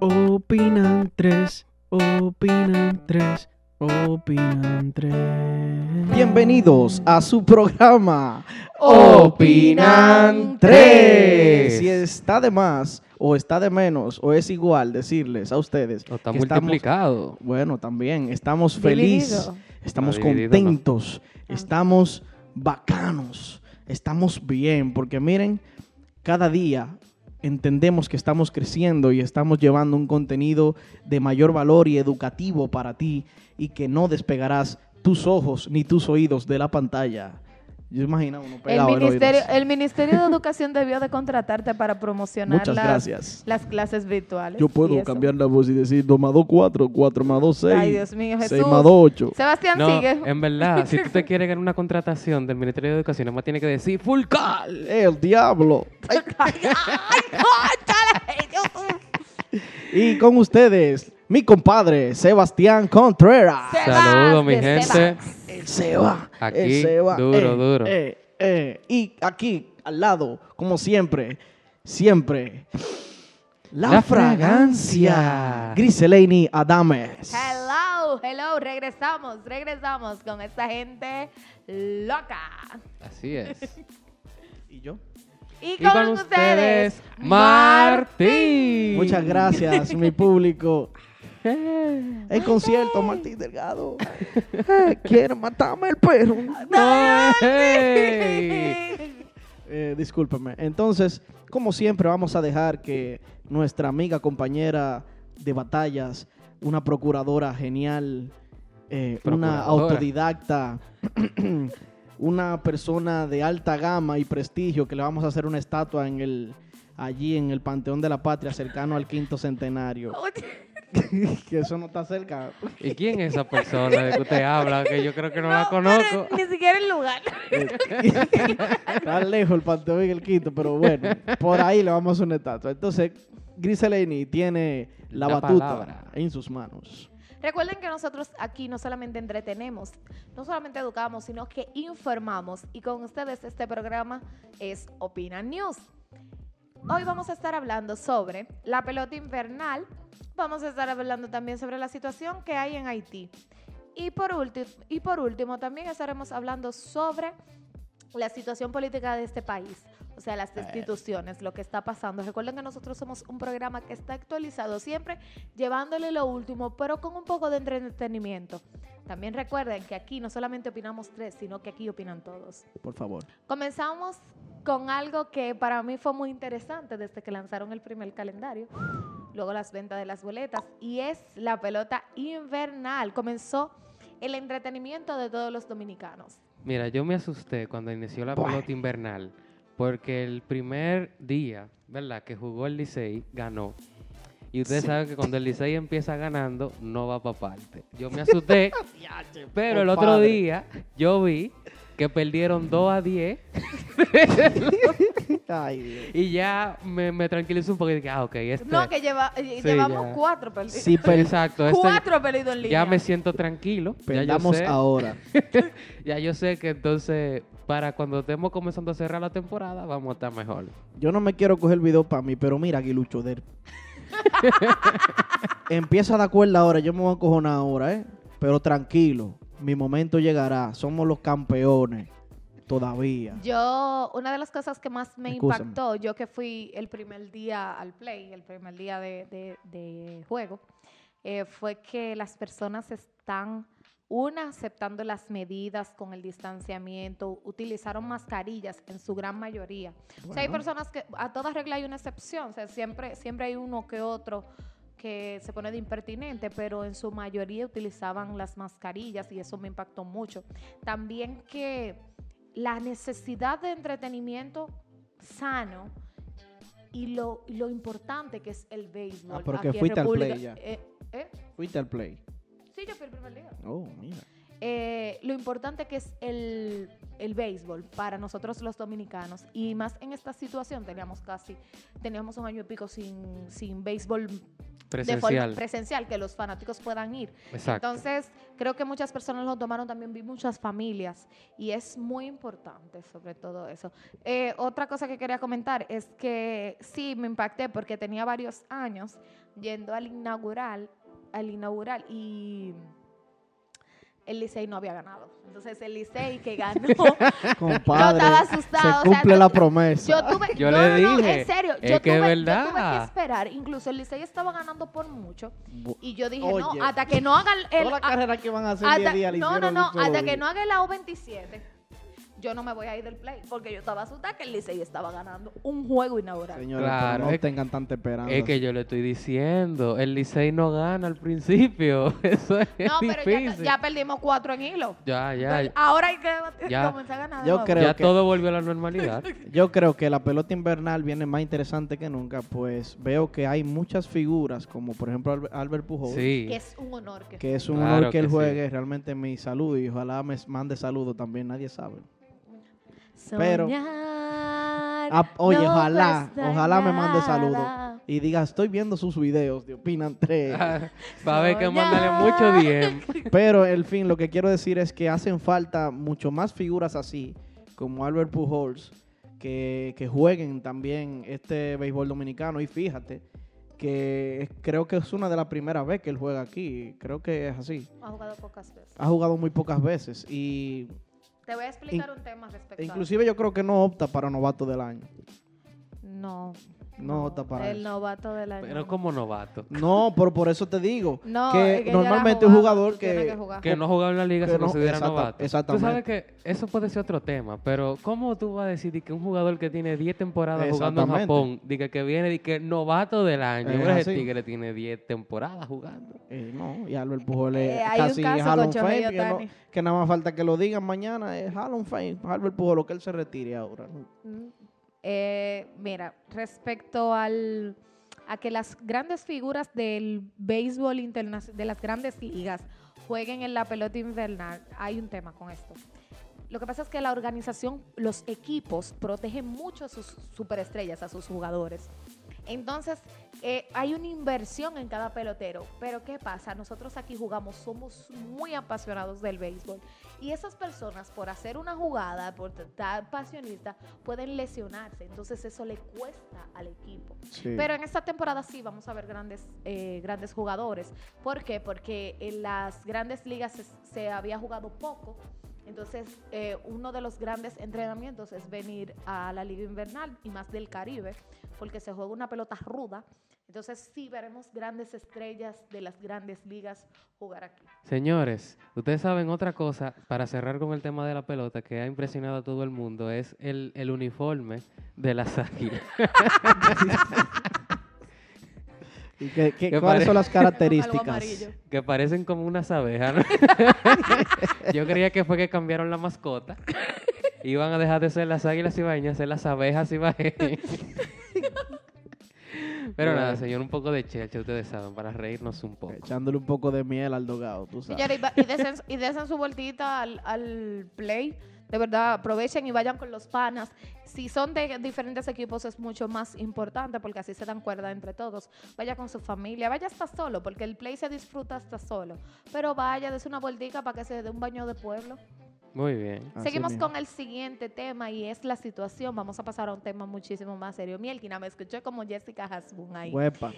Opinan tres, opinan tres, opinan tres. Bienvenidos a su programa Opinan Tres. Si está de más, o está de menos, o es igual decirles a ustedes. O está que estamos- multiplicado. bueno, también estamos felices, estamos No, dividido no. contentos, estamos bacanos, estamos bien, porque miren, cada día entendemos que estamos creciendo y estamos llevando un contenido de mayor valor y educativo para ti y que no despegarás tus ojos ni tus oídos de la pantalla. Yo imagino uno El pegado en ministerio, el Ministerio de Educación debió de contratarte para promocionar Muchas las, gracias. las clases virtuales. Yo puedo cambiar la voz y decir 2 más 2, 4, 4 más 2, 6. Ay, Dios mío, 6 Jesús. más 2, 8. Sebastián, No, sigue. en verdad, si tú te quieres ganar una contratación del Ministerio de Educación, nada más tienes que decir full call. El diablo. Ay, ay, Y con ustedes, mi compadre Sebastián Contreras. Saludos, mi gente. Sebas. El Seba. Aquí, el Seba. duro, eh, duro. eh, eh. Y aquí, al lado, como siempre, siempre, la, La fragancia. fragancia. Griselini Adames. Hello, hello, regresamos, regresamos con esta gente loca. Así es. ¿Y yo? Y Y con, con ustedes, ustedes, Martín. Muchas gracias, mi público. El concierto, Martín Delgado. Eh, Quiere matarme el perro. No, hey. Eh, discúlpeme. Entonces, como siempre, vamos a dejar que nuestra amiga, compañera de batallas, una procuradora genial, eh, una autodidacta, una persona de alta gama y prestigio, que le vamos a hacer una estatua en el allí en el Panteón de la Patria, cercano al quinto centenario. que eso no está cerca. ¿Y quién es esa persona de que usted habla? Que yo creo que no, la No, conozco. pero Ni siquiera el lugar. Está lejos el Panteón y el Quinto, pero bueno, por ahí le vamos a hacer una estatua. Entonces, Griselini tiene la, La batuta palabra. en sus manos. Recuerden que nosotros aquí no solamente entretenemos, no solamente educamos, sino que informamos. Y con ustedes este programa es Opina News. Hoy vamos a estar hablando sobre la pelota invernal. Vamos a estar hablando también sobre la situación que hay en Haití. Y por, y por último, también estaremos hablando sobre la situación política de este país, o sea, las instituciones, lo que está pasando. Recuerden que nosotros somos un programa que está actualizado siempre, llevándole lo último, pero con un poco de entretenimiento. También recuerden que aquí no solamente opinamos tres, sino que aquí opinan todos. Por favor. Comenzamos con algo que para mí fue muy interesante desde que lanzaron el primer calendario, luego las ventas de las boletas, y es la pelota invernal. Comenzó el entretenimiento de todos los dominicanos. Mira, yo me asusté cuando inició la Buah. pelota invernal, porque el primer día, ¿verdad? Que jugó el Licey, ganó. Y ustedes saben que cuando el Licey empieza ganando, no va para parte. Yo me asusté, pero el otro día yo vi que perdieron 2 a 10 Ay, Dios. y ya me, me tranquilizó un poco y dije, ah, ok, este... No, que lleva- eh, Sí, llevamos ya. cuatro perdidos. Si per- Exacto, este- cuatro perdidos en línea. ya me siento tranquilo. Ya yo, perdamos sé, ahora. ya yo sé que entonces, para cuando estemos comenzando a cerrar la temporada, vamos a estar mejor. Yo no me quiero coger el video para mí, pero mira, Aguilucho, der. Empieza a dar cuerda ahora, yo me voy a cojonar ahora, ¿eh? Pero tranquilo, mi momento llegará. Somos los campeones. Todavía. Yo, una de las cosas que más me Excúsame. impactó, yo que fui el primer día al play, el primer día de, de- de juego, eh, fue que las personas están, una, aceptando las medidas con el distanciamiento, utilizaron mascarillas en su gran mayoría. O sea, hay personas que a toda regla hay una excepción, o sea, siempre, siempre hay uno que otro que se pone de impertinente, pero en su mayoría utilizaban las mascarillas y eso me impactó mucho. También que la necesidad de entretenimiento sano y lo, lo importante que es el béisbol. Ah, pero que aquí en fuiste al República- play ya. eh, ¿eh? Fuiste al play. Sí, yo fui el primer día. Oh, mira. Eh, lo importante que es el, el béisbol para nosotros los dominicanos y más en esta situación teníamos casi, teníamos un año y pico sin, sin béisbol de Presencial. forma presencial, que los fanáticos puedan ir. Exacto. Entonces, creo que muchas personas lo tomaron también, vi muchas familias, y es muy importante sobre todo eso. Eh, otra cosa que quería comentar es que sí, me impacté porque tenía varios años yendo al inaugural, al inaugural, y el Licey no había ganado. Entonces, el Licey que ganó, Compadre, estaba asustado, o se sea, cumple no- la promesa. yo tuve, Yo no, le no, no, dije, en serio, es yo, que es tuve, yo verdad. tuve que esperar, incluso el Licey estaba ganando por mucho, Bu- y yo dije, Oye, no, hasta que no hagan el... Toda la a- carrera que van a hacer hasta- día a día no, no, no, hasta que día. no haga la U27, yo no me voy a ir del play, porque yo estaba asustada que el Licey estaba ganando un juego inaugural. Señores, Claro, no es- tengan tanta esperanza. Es que yo le estoy diciendo, el Licey no gana al principio. Eso es no, pero ya, difícil. ya perdimos cuatro en hilo. ya, ya, Pero ahora hay que Ya. comenzar a ganar. Yo creo ya que- todo volvió a la normalidad. Yo creo que la pelota invernal viene más interesante que nunca, pues veo que hay muchas figuras, como por ejemplo Albe- Albert Pujols, Sí. Que es un honor que, que es un Claro honor que él sí. juegue. Realmente mi saludo y ojalá me mande saludo también, nadie sabe. Pero- oye, no ojalá, ojalá me mande nada. saludo y diga, estoy viendo sus videos de Opinan 3. Va a haber que mandarle mucho DM. Pero, en fin, lo que quiero decir es que hacen falta mucho más figuras así, como Albert Pujols, que, que jueguen también este béisbol dominicano. Y fíjate que creo que es una de las primeras veces que él juega aquí. Creo que es así. Ha jugado pocas veces. Ha jugado muy pocas veces y Te voy a explicar un tema respecto a inclusive yo creo que no opta para novato del año. No. No opta para El eso. novato del año. Pero como novato. No, pero por eso te digo No, que, es que ya normalmente un jugaba, jugador tú tienes que, jugar. Que no ha jugado en la liga Que se no- considera exacta- novato. exactamente. Tú sabes que eso puede ser otro tema, pero ¿cómo tú vas a decir que un jugador que tiene 10 temporadas jugando en Exactamente. Japón, diga que viene y que novato del año? Es ese así. tigre tiene 10 temporadas jugando. Eh, no, y Albert Pujols es Eh, hay un casi caso Hall con of Fame, Shohei que, no- Ohtani. que nada más falta que lo digan mañana, es Hall of Fame, Albert Pujols, que él se retire ahora. ¿no? Mm, eh, mira, respecto al a que las grandes figuras del béisbol internacional, de las grandes ligas, jueguen en la pelota invernal, hay un tema con esto. Lo que pasa es que la organización, los equipos protegen mucho a sus superestrellas, a sus jugadores. Entonces, eh, hay una inversión en cada pelotero. Pero ¿qué pasa? Nosotros aquí jugamos, somos muy apasionados del béisbol. Y esas personas, por hacer una jugada, por estar pasionista, pueden lesionarse. Entonces, eso le cuesta al equipo. Sí. Pero en esta temporada sí vamos a ver grandes, eh, grandes jugadores. ¿Por qué? Porque en las grandes ligas se, se había jugado poco. Entonces, eh, uno de los grandes entrenamientos es venir a la Liga Invernal y más del Caribe, porque se juega una pelota ruda. Entonces, sí veremos grandes estrellas de las grandes ligas jugar aquí. Señores, ustedes saben otra cosa, para cerrar con el tema de la pelota, que ha impresionado a todo el mundo, es el, el uniforme de las águilas. ¿Y qué- qué- que ¿Cuáles son las características? que parecen como unas abejas. ¿no? Yo creía que fue que cambiaron la mascota. Iban a dejar de ser las águilas ibaeñas, ser las abejas ibaeñas. Pero nada, señor, un poco de checha, ustedes saben, para reírnos un poco. Echándole un poco de miel al dogado, tú sabes. Y desen, y desen su vueltita al, al play. De verdad, aprovechen y vayan con los panas. Si son de diferentes equipos es mucho más importante porque así se dan cuerda entre todos. Vaya con su familia, vaya hasta solo porque el play se disfruta hasta solo. Pero vaya, des una vueltica para que se dé un baño de pueblo. Muy bien. Seguimos con el siguiente tema y es la situación. Vamos a pasar a un tema muchísimo más serio. Mielkina, me escuché como Jessica Hasbun ahí. Huepa.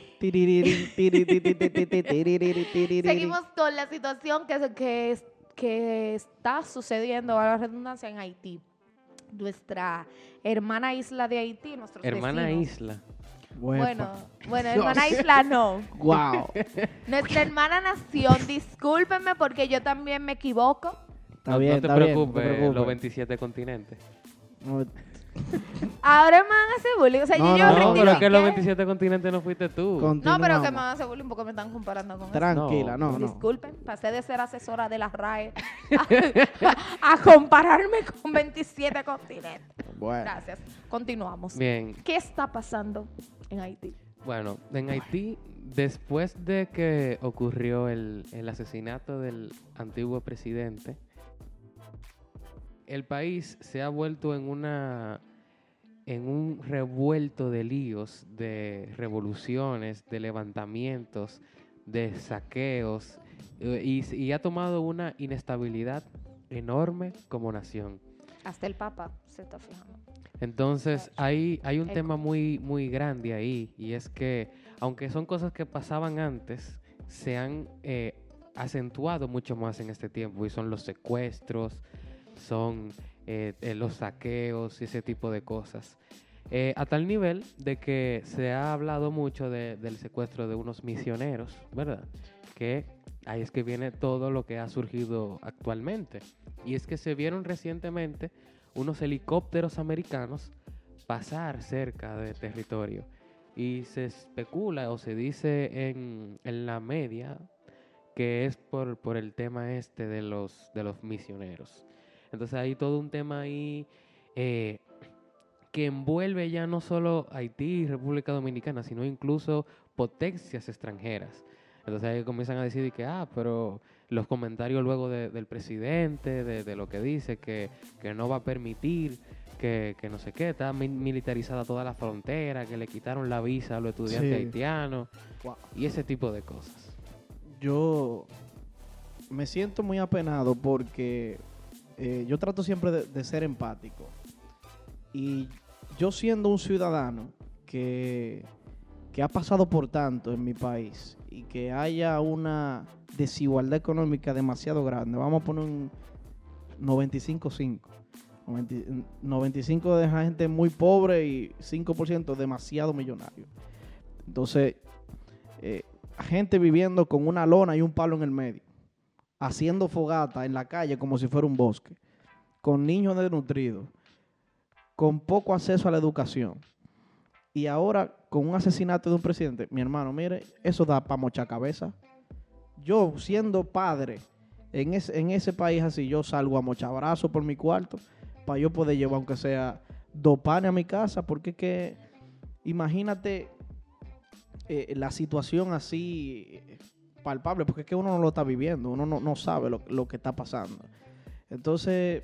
Seguimos con la situación que, que, es- que está sucediendo, a la redundancia, en Haití. Nuestra hermana isla de Haití, nuestros Hermana vecinos. Isla. Bueno, bueno, hermana isla no. Wow. Nuestra hermana nación, discúlpenme porque yo también me equivoco. Está no, bien, no te está bien, no te preocupes, preocupes. los 27 continentes. Ahora me van a hacer bullying. O sea, No, yo, no, No, pero es que los rectifiqué. 27 continentes no fuiste tú. No, pero que me van a hacer bullying porque me están comparando con eso. Tranquila, no, no. Disculpen, pasé de ser asesora de las RAE a, a compararme con 27 continentes. Bueno. Gracias. Continuamos. Bien, ¿Qué está pasando en Haití? Bueno, en Haití, después de que ocurrió el, el asesinato del antiguo presidente, el país se ha vuelto en una en un revuelto de líos, de revoluciones, de levantamientos, de saqueos, eh, y, y ha tomado una inestabilidad enorme como nación. Hasta el Papa se está fijando. Entonces, hay, hay un tema muy, muy grande ahí, y es que, aunque son cosas que pasaban antes, se han eh, acentuado mucho más en este tiempo, y son los secuestros, son eh, eh, los saqueos y ese tipo de cosas. Eh, a tal nivel de que se ha hablado mucho de- del secuestro de unos misioneros, ¿verdad? Que ahí es que viene todo lo que ha surgido actualmente. Y es que se vieron recientemente unos helicópteros americanos pasar cerca de territorio. Y se especula o se dice en, en la media que es por, por el tema este de los, de los misioneros. Entonces hay todo un tema ahí eh, que envuelve ya no solo Haití y República Dominicana, sino incluso potencias extranjeras. Entonces ahí comienzan a decir que, ah, pero los comentarios luego de- del presidente, de, de lo que dice, que, que no va a permitir, que, que no sé qué, está mi- militarizada toda la frontera, que le quitaron la visa a los estudiantes Sí. haitianos Wow. y ese tipo de cosas. yo me siento muy apenado porque eh, yo trato siempre de, ser empático. Y yo siendo un ciudadano que, que ha pasado por tanto en mi país y que haya una desigualdad económica demasiado grande, vamos a poner un 95-5. 90 95 de gente muy pobre y 5% demasiado millonario. Entonces, eh, gente viviendo con una lona y un palo en el medio, haciendo fogata en la calle como si fuera un bosque, con niños desnutridos, con poco acceso a la educación. Y ahora con un asesinato de un presidente, mi hermano, mire, eso da para mocha cabeza. Yo siendo padre en ese, en ese país así, yo salgo a mochabrazo por mi cuarto para yo poder llevar aunque sea dos panes a mi casa, porque que imagínate eh, la situación así palpable, porque es que uno no lo está viviendo, uno no, no sabe lo, lo que está pasando. Entonces,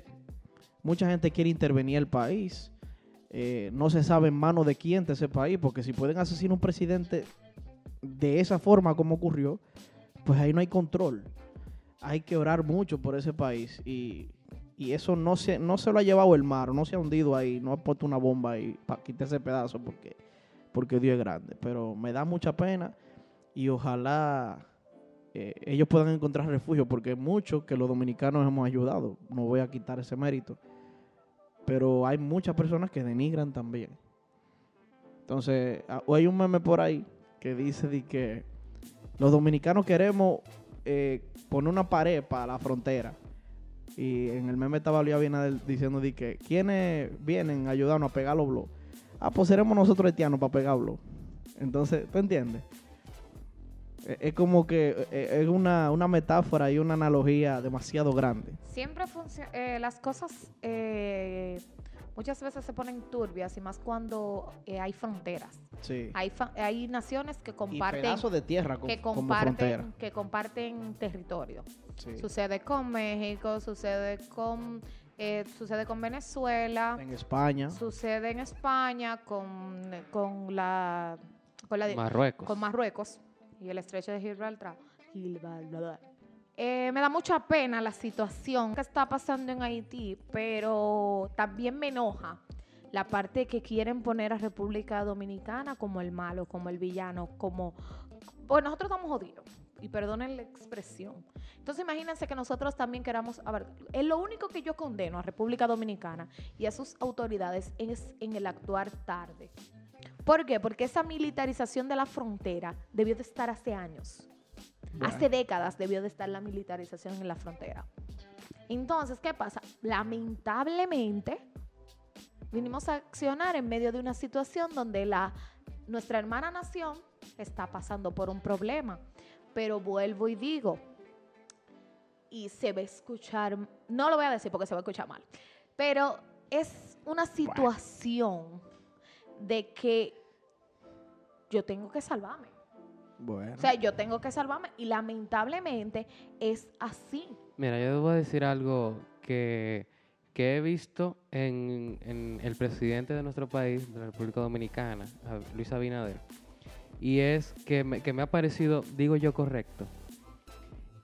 mucha gente quiere intervenir el país, eh, no se sabe en manos de quién de ese país, porque si pueden asesinar un presidente de esa forma como ocurrió, pues ahí no hay control. Hay que orar mucho por ese país y, y eso no se, no se lo ha llevado el mar, no se ha hundido ahí, no ha puesto una bomba ahí para quitar ese pedazo porque porque Dios es grande. Pero me da mucha pena y ojalá eh, ellos puedan encontrar refugio, porque muchos que los dominicanos hemos ayudado. No voy a quitar ese mérito. Pero hay muchas personas que denigran también. Entonces, hay un meme por ahí que dice de que los dominicanos queremos eh, poner una pared para la frontera. Y en el meme estaba Luis Abinader diciendo de que quienes vienen a ayudarnos a pegar los blogs. Ah, pues seremos nosotros haitianos para pegar blogs. Entonces, ¿tú entiendes? Eh, Es como que eh, es una, una metáfora y una analogía demasiado grande. Siempre funciona, las cosas eh, muchas veces se ponen turbias y más cuando eh, hay fronteras. Sí. Hay, fa- hay naciones que Y comparten, pedazos de tierra que como comparten, que comparten territorio. Sí. Sucede con México, sucede con, eh, sucede con Venezuela, En España. sucede en España con, con la, con la Marruecos. con Marruecos y el estrecho de Gibraltar. Eh, me da mucha pena la situación que está pasando en Haití, pero también me enoja la parte que quieren poner a República Dominicana como el malo, como el villano, como... Pues nosotros estamos jodidos, y perdonen la expresión. Entonces imagínense que nosotros también queramos... A ver, es lo único que yo condeno a República Dominicana y a sus autoridades es en el actuar tarde. ¿Por qué? Porque esa militarización de la frontera debió de estar hace años. Hace décadas debió de estar la militarización en la frontera. Entonces, ¿qué pasa? Lamentablemente, vinimos a accionar en medio de una situación donde la, nuestra hermana nación está pasando por un problema. Pero vuelvo y digo, y se va a escuchar, no lo voy a decir porque se va a escuchar mal, pero es una situación de que yo tengo que salvarme. Bueno. O sea, yo tengo que salvarme y lamentablemente es así. Mira, yo debo decir algo que, que he visto en, en el presidente de nuestro país, de la República Dominicana, Luis Abinader, y es que me, que me ha parecido, digo yo, correcto.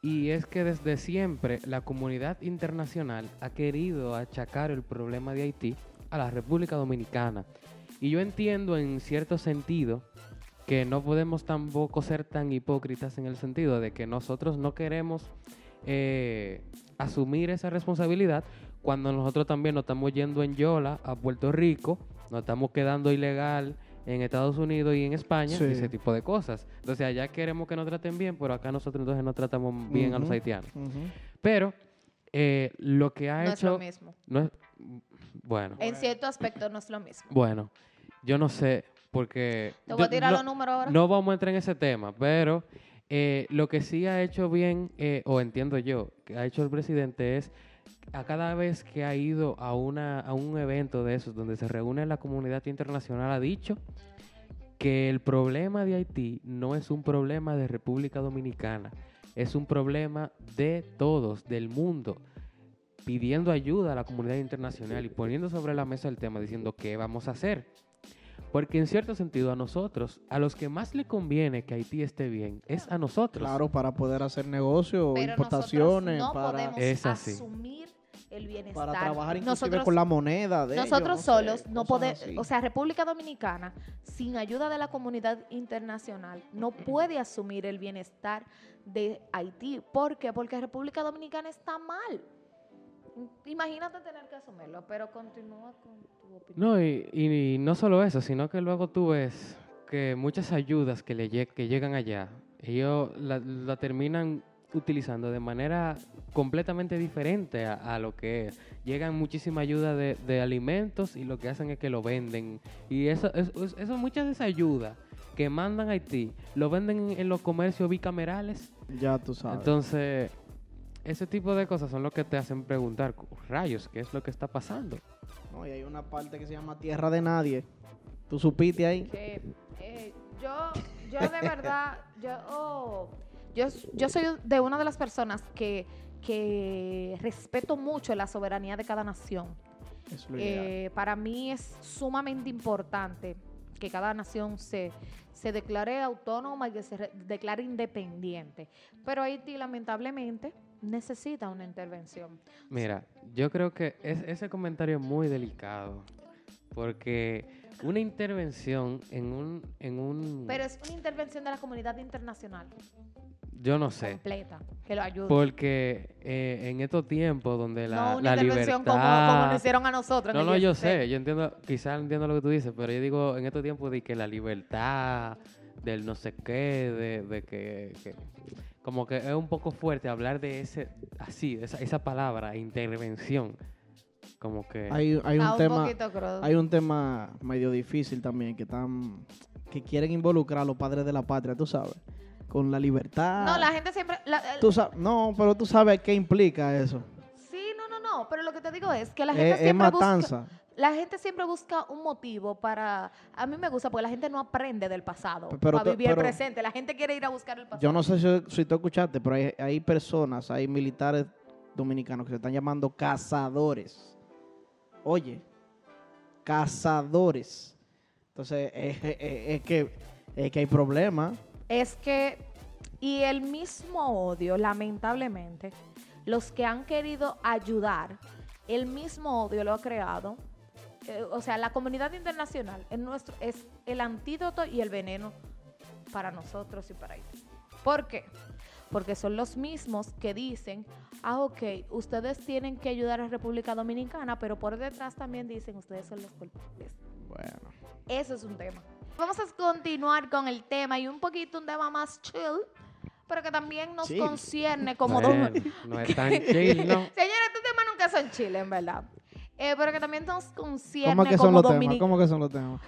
Y es que desde siempre la comunidad internacional ha querido achacar el problema de Haití a la República Dominicana. Y yo entiendo en cierto sentido que no podemos tampoco ser tan hipócritas en el sentido de que nosotros no queremos eh, asumir esa responsabilidad cuando nosotros también nos estamos yendo en Yola a Puerto Rico, nos estamos quedando ilegal en Estados Unidos y en España, Sí. y ese tipo de cosas. Entonces allá queremos que nos traten bien, pero acá nosotros entonces no tratamos bien a los haitianos. Pero eh, lo que ha No es lo mismo. no es, bueno, En cierto aspecto no es lo mismo. bueno, yo no sé, porque... Te voy yo a tirar no- los números ahora. no vamos a entrar en ese tema, pero eh, lo que sí ha hecho bien, eh, o entiendo yo, que ha hecho el presidente es a cada vez que ha ido a, una, a un evento de esos donde se reúne la comunidad internacional, ha dicho que el problema de Haití no es un problema de República Dominicana, es un problema de todos, del mundo, pidiendo ayuda a la comunidad internacional y poniendo sobre la mesa el tema, diciendo qué vamos a hacer. Porque en cierto sentido a nosotros, a los que más le conviene que Haití esté bien, es a nosotros. Claro, para poder hacer negocios, Pero importaciones, no para, podemos Es así. asumir el bienestar. para trabajar inclusive nosotros, con la moneda de nosotros ellos, no sé, solos no podemos, o sea, República Dominicana, sin ayuda de la comunidad internacional, no puede asumir el bienestar de Haití. ¿Por qué? Porque República Dominicana está mal. Imagínate tener que asumirlo, pero continúa con tu opinión. No, y, y no solo eso, sino que luego tú ves que muchas ayudas que, le que llegan allá, ellos la, la terminan utilizando de manera completamente diferente a, a lo que es. Llegan muchísima ayuda de, de alimentos y lo que hacen es que lo venden. Y eso, eso, eso muchas de esa ayuda que mandan a Haití, lo venden en, en los comercios bicamerales. Ya tú sabes. Entonces, ese tipo de cosas son lo que te hacen preguntar, rayos, ¿qué es lo que está pasando? No, y hay una parte que se llama Tierra de Nadie. ¿Tú supiste ahí? que eh, yo, yo de verdad, yo, oh, yo, yo soy de una de las personas que, que respeto mucho la soberanía de cada nación. Es lo ideal. Eh, para mí es sumamente importante que cada nación se, se declare autónoma y que se re- declare independiente. Pero Haití, lamentablemente, necesita una intervención. Mira, yo creo que es- ese comentario es muy delicado, porque una intervención en un, en un, Pero es una intervención de la comunidad internacional yo no sé, completa que lo ayude. porque eh, en estos tiempos donde la, no una la intervención libertad... como, como lo hicieron a nosotros. No, no, yo 16. sé, yo entiendo, quizás entiendo lo que tú dices, pero yo digo en estos tiempos de que la libertad, del no sé qué, de, de que, que- como que es un poco fuerte hablar de ese, así, esa, esa palabra, intervención, como que... Hay, hay un un tema, poquito crudo. hay un tema medio difícil también que están, que quieren involucrar a los padres de la patria, tú sabes, con la libertad. No, la gente siempre... la- el- Tú no, pero tú sabes qué implica eso. sí, no, no, no. Pero lo que te digo es que la gente Es, es siempre busca... La gente siempre busca un motivo para... A mí me gusta porque la gente no aprende del pasado pero para vivir el presente. La gente quiere ir a buscar el pasado. Yo no sé si, si tú escuchaste, pero hay, hay personas, hay militares dominicanos que se están llamando cazadores. Oye, cazadores. Entonces, es, es- es- es que, es que hay problemas. Es que... Y el mismo odio, lamentablemente, los que han querido ayudar, el mismo odio lo ha creado. Eh, o sea, la comunidad internacional es, nuestro, es el antídoto y el veneno para nosotros y para ellos. ¿Por qué? Porque son los mismos que dicen, ah, ok, ustedes tienen que ayudar a República Dominicana, pero por detrás también dicen, ustedes son los culpables. Bueno, Eso es un tema. Vamos a continuar con el tema y un poquito un tema más chill, pero que también nos Chill. concierne como Bueno, dom- no es tan chill, ¿no? Señores, estos temas nunca son chill, en verdad. Eh, pero que también nos concierne ¿cómo que como son los temas? ¿Cómo que son los temas?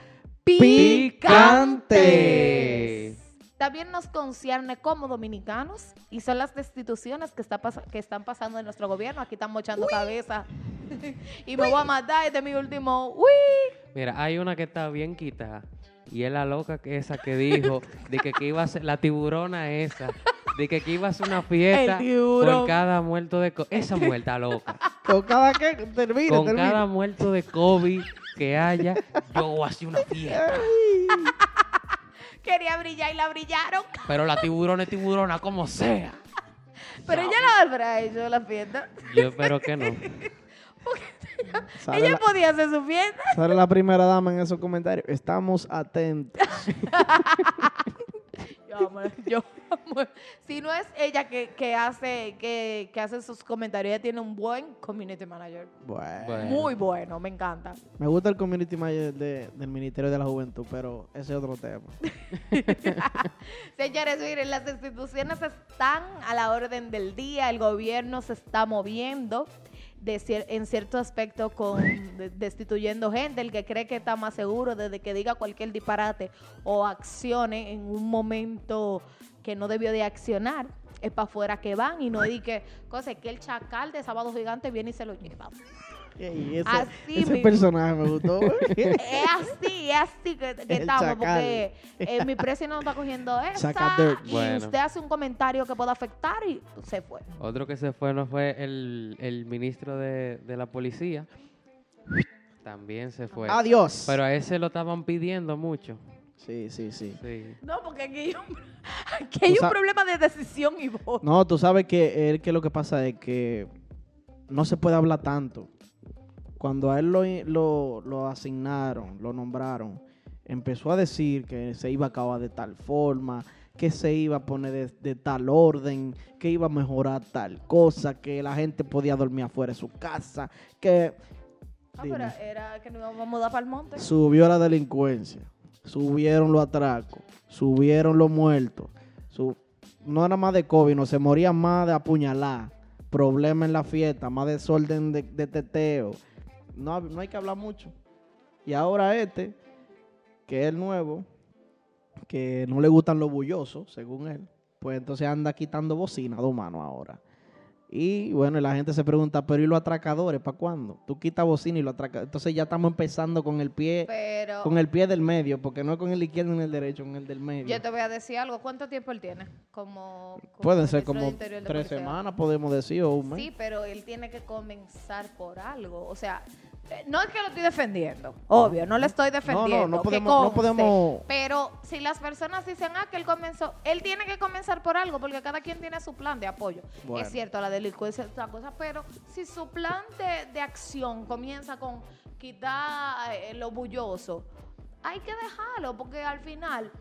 picantes. También nos concierne como dominicanos y son las destituciones que, está pas- que están pasando en nuestro gobierno. Aquí están mochando cabeza. y me voy a matar, este es mi último. ¡Uy! Mira, hay una que está bien quitada. Y es la loca que esa que dijo de que, que iba a ser la tiburona esa, de que, que iba a ser una fiesta tiburón. por cada muerto de co- esa muerta loca. Con cada que termine, Con termine. cada muerto de COVID que haya, yo voy a hacer una fiesta. Quería brillar y la brillaron. Pero la tiburona es tiburona, como sea. Pero ella la habrá hecho la fiesta. Yo espero que no. Ella la, podía hacer su fiesta. sale la primera dama en esos comentarios. Estamos atentos. Yo amo, yo amo. Si no es ella que, que hace que, que hace sus comentarios, ella tiene un buen community manager. Bueno. Muy bueno, me encanta. Me gusta el community manager de- del Ministerio de la Juventud, pero ese es otro tema. Señores, miren, las instituciones están a la orden del día, el gobierno se está moviendo de cier- en cierto aspecto con de- destituyendo gente, el que cree que está más seguro desde que diga cualquier disparate o accione en un momento que no debió de accionar, es para afuera que van y no di cosa que el chacal de Sábado Gigante viene y se lo lleva. Ey, ese Así ese personaje me gustó. Es así, es así que, que estamos, chacal. porque eh, mi precio no está cogiendo esa Saca dirt. y Bueno. usted hace un comentario que pueda afectar y se fue. Otro que se fue no fue el, el ministro de, de la policía. También se fue. Adiós. Pero a ese lo estaban pidiendo mucho. Sí, sí, sí. Sí. No, porque aquí hay un, aquí hay Tú un sa- problema de decisión y voto. No, tú sabes que, él, que lo que pasa es que no se puede hablar tanto. Cuando a él lo, lo, lo asignaron, lo nombraron, empezó a decir que se iba a acabar de tal forma, que se iba a poner de, de tal orden, que iba a mejorar tal cosa, que la gente podía dormir afuera de su casa, que Ah, pero era que nos íbamos a mudar para el monte. subió la delincuencia, subieron los atracos, subieron los muertos. no era más de COVID, no se moría más de apuñalar, problemas en la fiesta, más desorden de, de teteo. No, no hay que hablar mucho. Y ahora este, que es el nuevo, que no le gustan los bullosos, según él, pues entonces anda quitando bocina dos manos ahora. Y bueno, la gente se pregunta, pero ¿y los atracadores? ¿Para cuándo? Tú quitas bocina y lo atracas. Entonces ya estamos empezando con el pie, Pero con el pie del medio, porque no es con el izquierdo ni el derecho, con el del medio. yo te voy a decir algo. ¿Cuánto tiempo él tiene? Como, como Pueden ser como tres Policía. semanas, podemos decir, o un mes. Sí, pero él tiene que comenzar por algo. O sea, eh, no es que lo estoy defendiendo, obvio, no le estoy defendiendo. no que podemos- no podemos- Pero si las personas dicen, ah, que él comenzó, él tiene que comenzar por algo, porque cada quien tiene su plan de apoyo. Bueno. Es cierto, la delincuencia es otra cosa, pero si su plan de, de acción comienza con quitar eh, lo bulloso, hay que dejarlo, porque al final,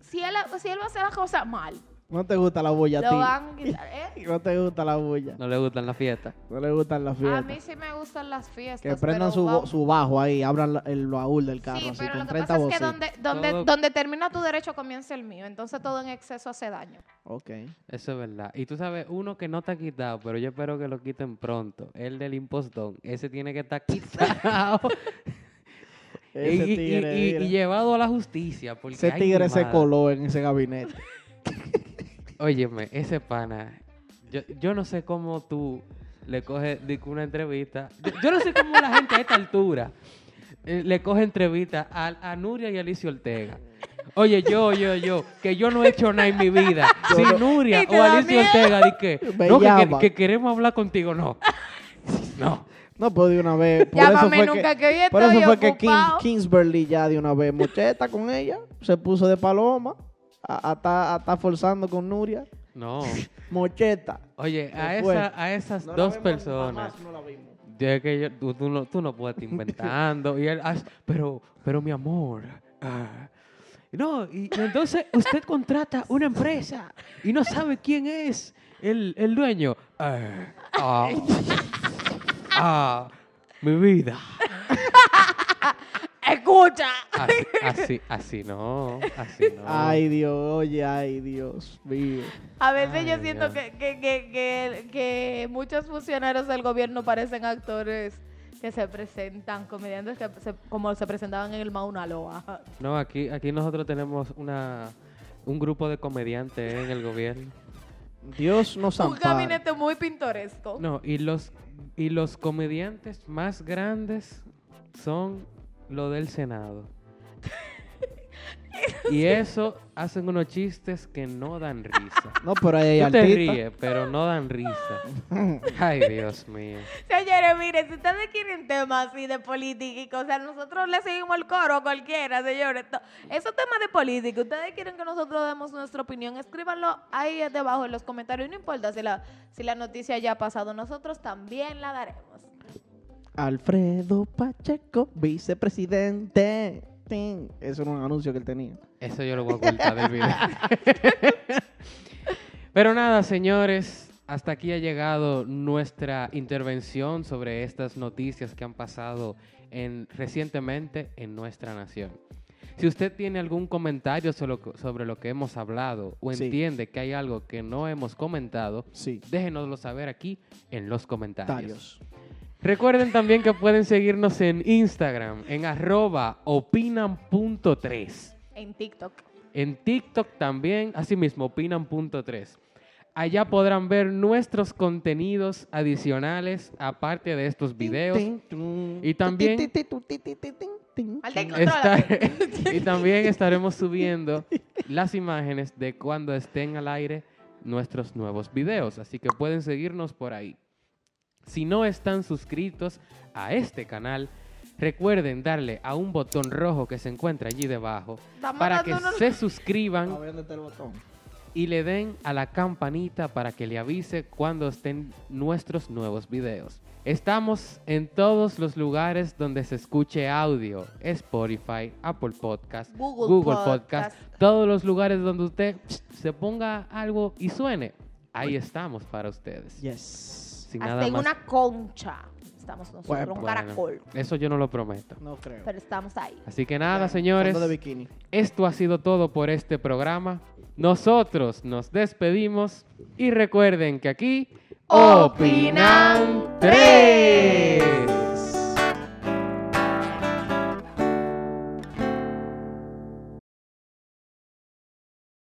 si él, si él va a hacer las cosas mal, No te gusta la bulla a lo ti. van a quitar. ¿eh? No te gusta la bulla. No le gustan las fiestas. No le gustan las A fiestas. mí sí me gustan las fiestas. que prendan pero su, bajo ahí, abran la- el baúl del carro Sí, así pero con lo que 30 pasa es que bocinas. donde, donde, Todo- donde termina tu derecho comienza el mío. Entonces todo en exceso hace daño. Ok. Eso es verdad. Y tú sabes, uno que no está quitado, pero yo espero que lo quiten pronto. El del impostón. Ese tiene que estar quitado. y, Ese y- y- tigre, y- mira. y llevado a la justicia. Porque, Ese ay, mi tigre se madre. coló en ese gabinete. Óyeme, ese pana. Yo, yo no sé cómo tú le coges una entrevista. Yo, yo no sé cómo la gente a esta altura eh, le coge entrevista a, a Nuria y a Alicia Ortega. Oye, yo, yo, yo, que yo no he hecho nada en mi vida. Si Nuria Y te o Alicia. Ortega di que, no, que, que- queremos hablar contigo, no. No. No, pues de una vez. Por Llámame eso fue nunca, que, que hoy por eso fue que King-. Kingsbury ya de una vez mocheta con ella. Se puso de paloma. A, a estar- a estar forzando con Nuria. No. Mocheta. Oye, a, esa, a esas No la dos vemos, personas. jamás no la vimos. Yo es que yo- tú, tú no, tú no puedes estar inventando. y él, "Ah, pero, pero mi amor. ah". No, y, y entonces usted contrata una empresa y no sabe quién es el, el dueño. Ah, ah, ah, mi vida. ¡Escucha! Así, así, así no, así no. Ay, Dios, oye, ay, Dios mío. A veces yo siento que, que, que, que, que muchos funcionarios del gobierno parecen actores que se presentan, comediantes que se- como se presentaban en el Mauna Loa. No, aquí, aquí nosotros tenemos una, un grupo de comediantes en el gobierno. Dios nos Un ampare. gabinete muy pintoresco. No, y los, y los comediantes más grandes son lo del Senado. Y eso hacen unos chistes que no dan risa. No, pero ahí hay Tú te altita. ríes, pero no dan risa. Ay, Dios mío. Señores, miren, si ustedes quieren temas así de política y cosas, nosotros le seguimos el coro a cualquiera, señores. Esos temas de política, ustedes quieren que nosotros demos nuestra opinión, escríbanlo ahí debajo en los comentarios. No importa si la, si la noticia ya ha pasado, nosotros también la daremos. Alfredo Pacheco, vicepresidente. Eso era un anuncio que él tenía. Eso yo lo voy a ocultar del video. Pero nada, señores, hasta aquí ha llegado nuestra intervención sobre estas noticias que han pasado en, recientemente en nuestra nación. Si usted tiene algún comentario sobre lo, que- hemos hablado o Sí. entiende que hay algo que no hemos comentado, Sí. déjenoslo saber aquí en los comentarios. Tarios. Recuerden también que pueden seguirnos en Instagram, en arroba opinan.3. En TikTok. En TikTok también, asimismo, opinan.3. Allá podrán ver nuestros contenidos adicionales, aparte de estos videos. Y también- y también estaremos subiendo las imágenes de cuando estén al aire nuestros nuevos videos. Así que pueden seguirnos por ahí. Si no están suscritos a este canal, recuerden darle a un botón rojo que se encuentra allí debajo Estamos para que dándonos- se suscriban A ver, ¿dónde está el botón? y le den a la campanita para que le avise cuando estén nuestros nuevos videos. Estamos en todos los lugares donde se escuche audio, Spotify, Apple Podcast, Google Google, Podcast. Podcast, todos los lugares donde usted se ponga algo y suene. Ahí estamos para ustedes. Yes. Sin Hasta nada en más. una concha. Estamos nosotros, Bueno, un Bueno, caracol. eso yo no lo prometo. No creo. Pero estamos ahí. Así que nada, señores. Fondo de bikini. Esto ha sido todo por este programa. Nosotros nos despedimos y recuerden que aquí Opinan tres.